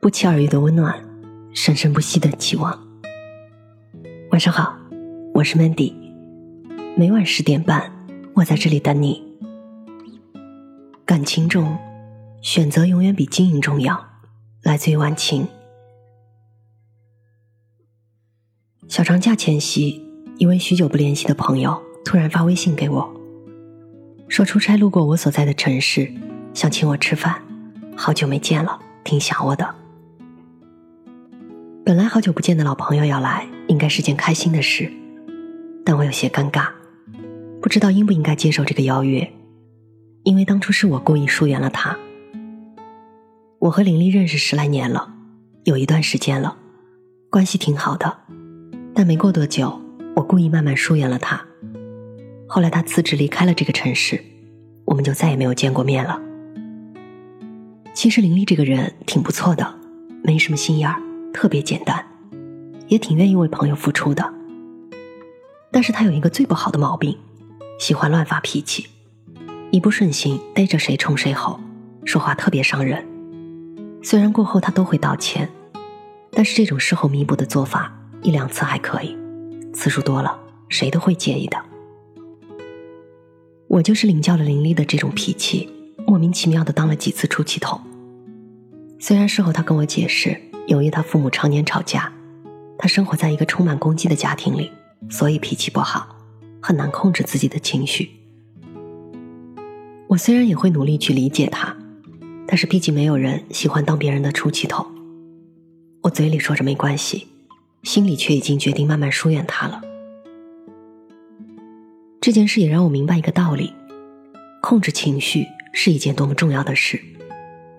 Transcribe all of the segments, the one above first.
不期而遇的温暖，生生不息的期望。晚上好，我是 Mandy，每晚十点半，我在这里等你。感情中，选择永远比经营重要。来自于晚晴。小长假前夕，一位许久不联系的朋友突然发微信给我，说出差路过我所在的城市，想请我吃饭，好久没见了，挺想我的。本来好久不见的老朋友要来，应该是件开心的事，但我有些尴尬，不知道应不应该接受这个邀约，因为当初是我故意疏远了他。我和林丽认识十来年了，有一段时间了，关系挺好的，但没过多久，我故意慢慢疏远了他。后来他辞职离开了这个城市，我们就再也没有见过面了。其实林丽这个人挺不错的，没什么心眼儿。特别简单，也挺愿意为朋友付出的。但是他有一个最不好的毛病，喜欢乱发脾气，一不顺心逮着谁冲谁吼，说话特别伤人。虽然过后他都会道歉，但是这种事后弥补的做法一两次还可以，次数多了谁都会介意的。我就是领教了林丽的这种脾气，莫名其妙的当了几次出气筒。虽然事后他跟我解释。由于他父母常年吵架，他生活在一个充满攻击的家庭里，所以脾气不好，很难控制自己的情绪。我虽然也会努力去理解他，但是毕竟没有人喜欢当别人的出气筒。我嘴里说着没关系，心里却已经决定慢慢疏远他了。这件事也让我明白一个道理：控制情绪是一件多么重要的事，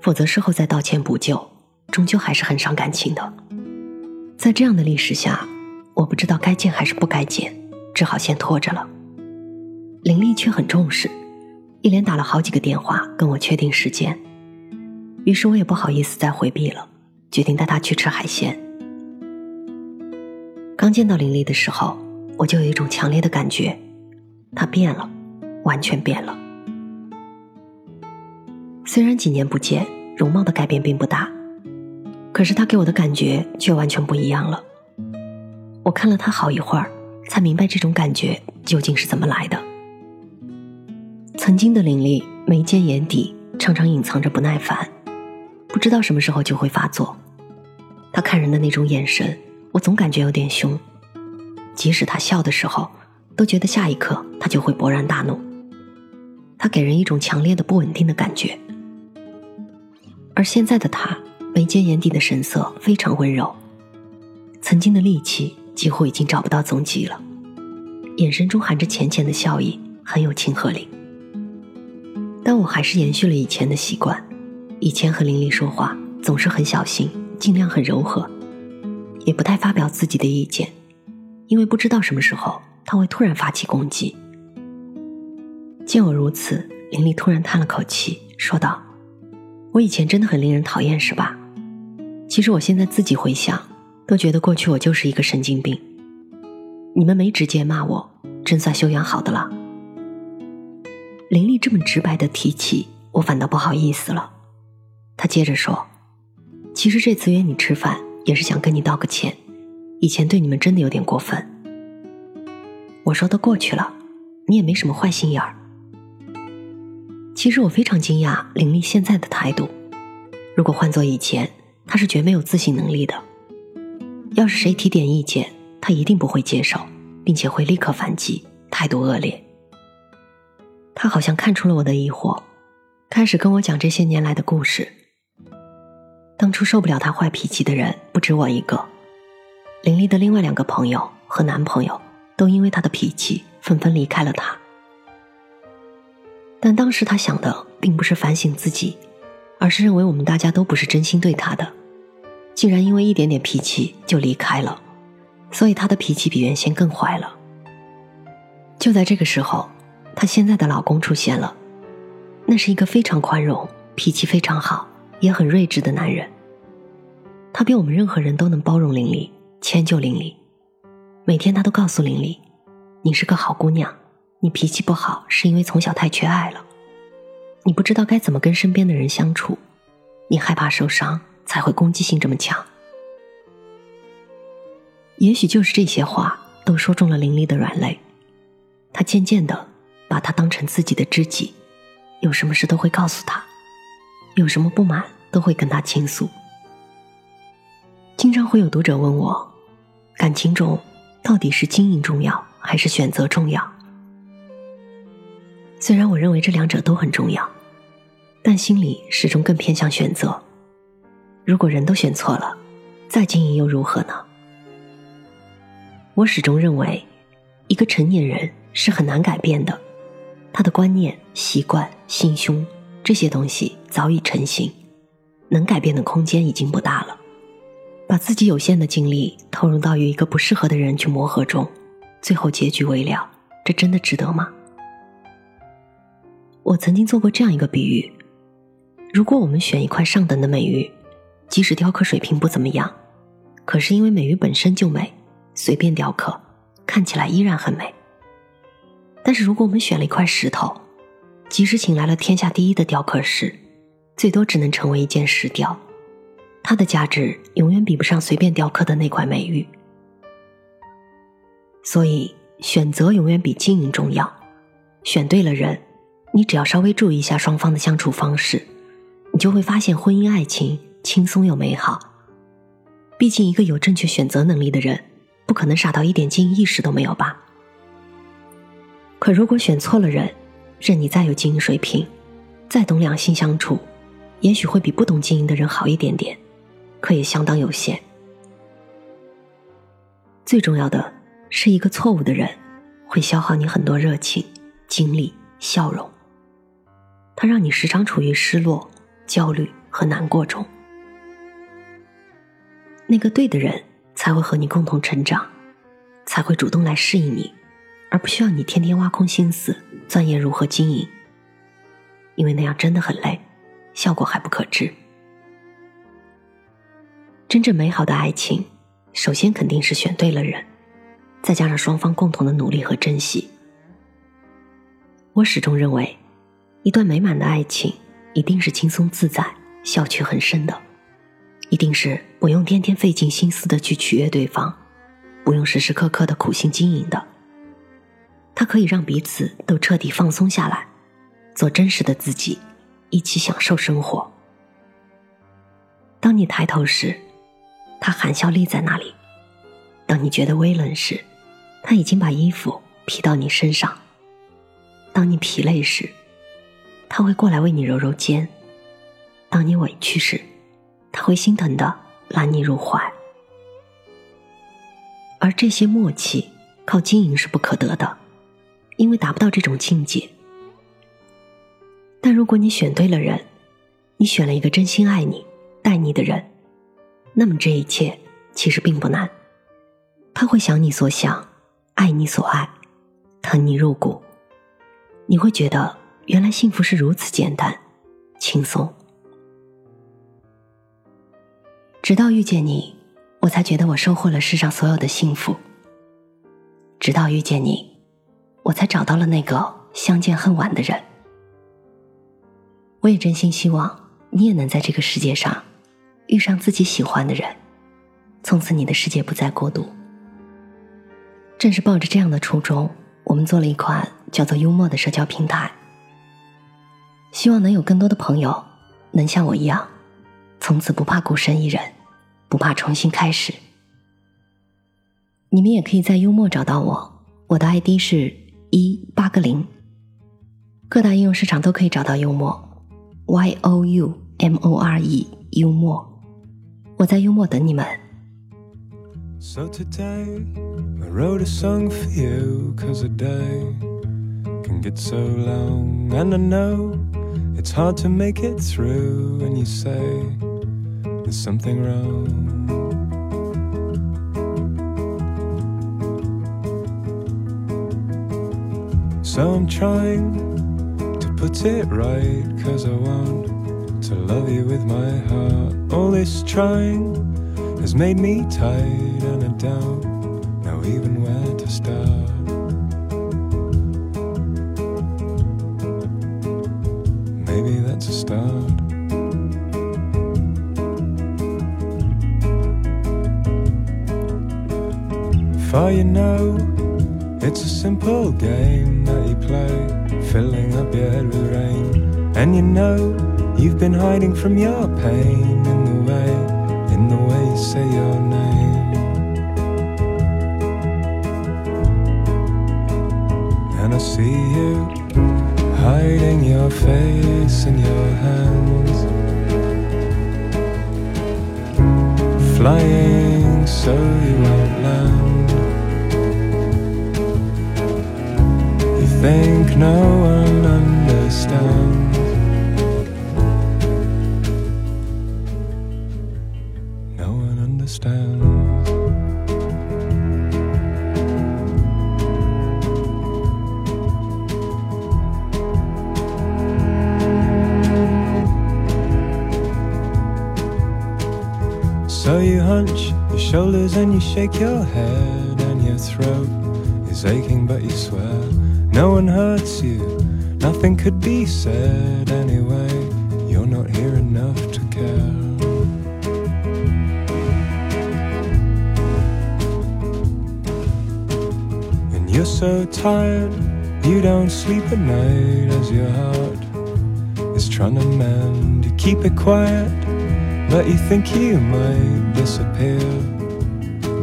否则事后再道歉补救。终究还是很伤感情的，在这样的历史下，我不知道该见还是不该见，只好先拖着了。林丽却很重视，一连打了好几个电话跟我确定时间，于是我也不好意思再回避了，决定带她去吃海鲜。刚见到林丽的时候，我就有一种强烈的感觉，她变了，完全变了。虽然几年不见，容貌的改变并不大。可是他给我的感觉却完全不一样了。我看了他好一会儿，才明白这种感觉究竟是怎么来的。曾经的林丽，眉间眼底常常隐藏着不耐烦，不知道什么时候就会发作。他看人的那种眼神，我总感觉有点凶。即使他笑的时候，都觉得下一刻他就会勃然大怒。他给人一种强烈的不稳定的感觉。而现在的他。眉间眼底的神色非常温柔，曾经的戾气几乎已经找不到踪迹了，眼神中含着浅浅的笑意，很有亲和力。但我还是延续了以前的习惯，以前和林丽说话总是很小心，尽量很柔和，也不太发表自己的意见，因为不知道什么时候他会突然发起攻击。见我如此，林丽突然叹了口气，说道：“我以前真的很令人讨厌，是吧？”其实我现在自己回想，都觉得过去我就是一个神经病。你们没直接骂我，真算修养好的了。林丽这么直白的提起，我反倒不好意思了。他接着说：“其实这次约你吃饭，也是想跟你道个歉，以前对你们真的有点过分。”我说：“都过去了，你也没什么坏心眼儿。”其实我非常惊讶林丽现在的态度，如果换做以前。他是绝没有自信能力的。要是谁提点意见，他一定不会接受，并且会立刻反击，态度恶劣。他好像看出了我的疑惑，开始跟我讲这些年来的故事。当初受不了他坏脾气的人不止我一个，林丽的另外两个朋友和男朋友都因为他的脾气纷纷离开了他。但当时他想的并不是反省自己。而是认为我们大家都不是真心对他的，竟然因为一点点脾气就离开了，所以她的脾气比原先更坏了。就在这个时候，她现在的老公出现了，那是一个非常宽容、脾气非常好、也很睿智的男人。他比我们任何人都能包容玲玲、迁就玲玲，每天他都告诉玲玲：“你是个好姑娘，你脾气不好是因为从小太缺爱了。”你不知道该怎么跟身边的人相处，你害怕受伤，才会攻击性这么强。也许就是这些话都说中了林丽的软肋，他渐渐的把他当成自己的知己，有什么事都会告诉他，有什么不满都会跟他倾诉。经常会有读者问我，感情中到底是经营重要还是选择重要？虽然我认为这两者都很重要，但心里始终更偏向选择。如果人都选错了，再经营又如何呢？我始终认为，一个成年人是很难改变的，他的观念、习惯、心胸这些东西早已成型，能改变的空间已经不大了。把自己有限的精力投入到与一个不适合的人去磨合中，最后结局未了，这真的值得吗？我曾经做过这样一个比喻：如果我们选一块上等的美玉，即使雕刻水平不怎么样，可是因为美玉本身就美。随便雕刻，看起来依然很美。但是如果我们选了一块石头，即使请来了天下第一的雕刻师，最多只能成为一件石雕，它的价值永远比不上随便雕刻的那块美玉。所以，选择永远比经营重要。选对了人，你只要稍微注意一下双方的相处方式，你就会发现婚姻爱情轻松又美好。毕竟，一个有正确选择能力的人。不可能傻到一点经营意识都没有吧？可如果选错了人，任你再有经营水平，再懂两性相处，也许会比不懂经营的人好一点点，可也相当有限。最重要的是一个错误的人，会消耗你很多热情、精力、笑容，他让你时常处于失落、焦虑和难过中。那个对的人。才会和你共同成长，才会主动来适应你，而不需要你天天挖空心思钻研如何经营，因为那样真的很累，效果还不可知。真正美好的爱情，首先肯定是选对了人，再加上双方共同的努力和珍惜。我始终认为，一段美满的爱情一定是轻松自在、笑趣很深的。一定是不用天天费尽心思的去取悦对方，不用时时刻刻的苦心经营的。它可以让彼此都彻底放松下来，做真实的自己，一起享受生活。当你抬头时，他含笑立在那里；当你觉得微冷时，他已经把衣服披到你身上；当你疲累时，他会过来为你揉揉肩；当你委屈时，他会心疼的揽你入怀，而这些默契靠经营是不可得的，因为达不到这种境界。但如果你选对了人，你选了一个真心爱你、待你的人，那么这一切其实并不难。他会想你所想，爱你所爱，疼你入骨，你会觉得原来幸福是如此简单、轻松。直到遇见你，我才觉得我收获了世上所有的幸福。直到遇见你，我才找到了那个相见恨晚的人。我也真心希望你也能在这个世界上遇上自己喜欢的人，从此你的世界不再孤独。正是抱着这样的初衷，我们做了一款叫做“幽默”的社交平台，希望能有更多的朋友能像我一样。从此不怕孤身一人，不怕重新开始。你们也可以在幽默找到我，我的 ID 是一八个零。各大应用市场都可以找到幽默，Y O U M O R E 幽默。我在幽默等你们。It's hard to make it through when you say there's something wrong. So I'm trying to put it right, cause I want to love you with my heart. All this trying has made me tired, and I don't know even where to start. maybe that's a start. For you know, it's a simple game that you play, filling up your head with rain. And you know, you've been hiding from your pain in the way, in the way you say your name. And I see you hiding your face in your hands, flying so you won't land. Think no one understands. No one understands. So you hunch your shoulders and you shake your head, and your throat is aching, but you swear no one hurts you. Nothing could be said anyway. You're not here enough to care. And you're so tired, you don't sleep at night as your heart is trying to mend. You keep it quiet, but you think you might disappear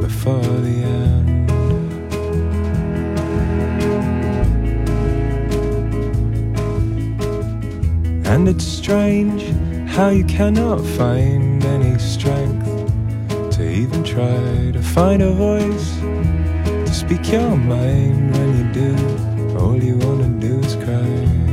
before the end. And it's strange how you cannot find any strength to even try to find a voice to speak your mind when you do. All you wanna do is cry.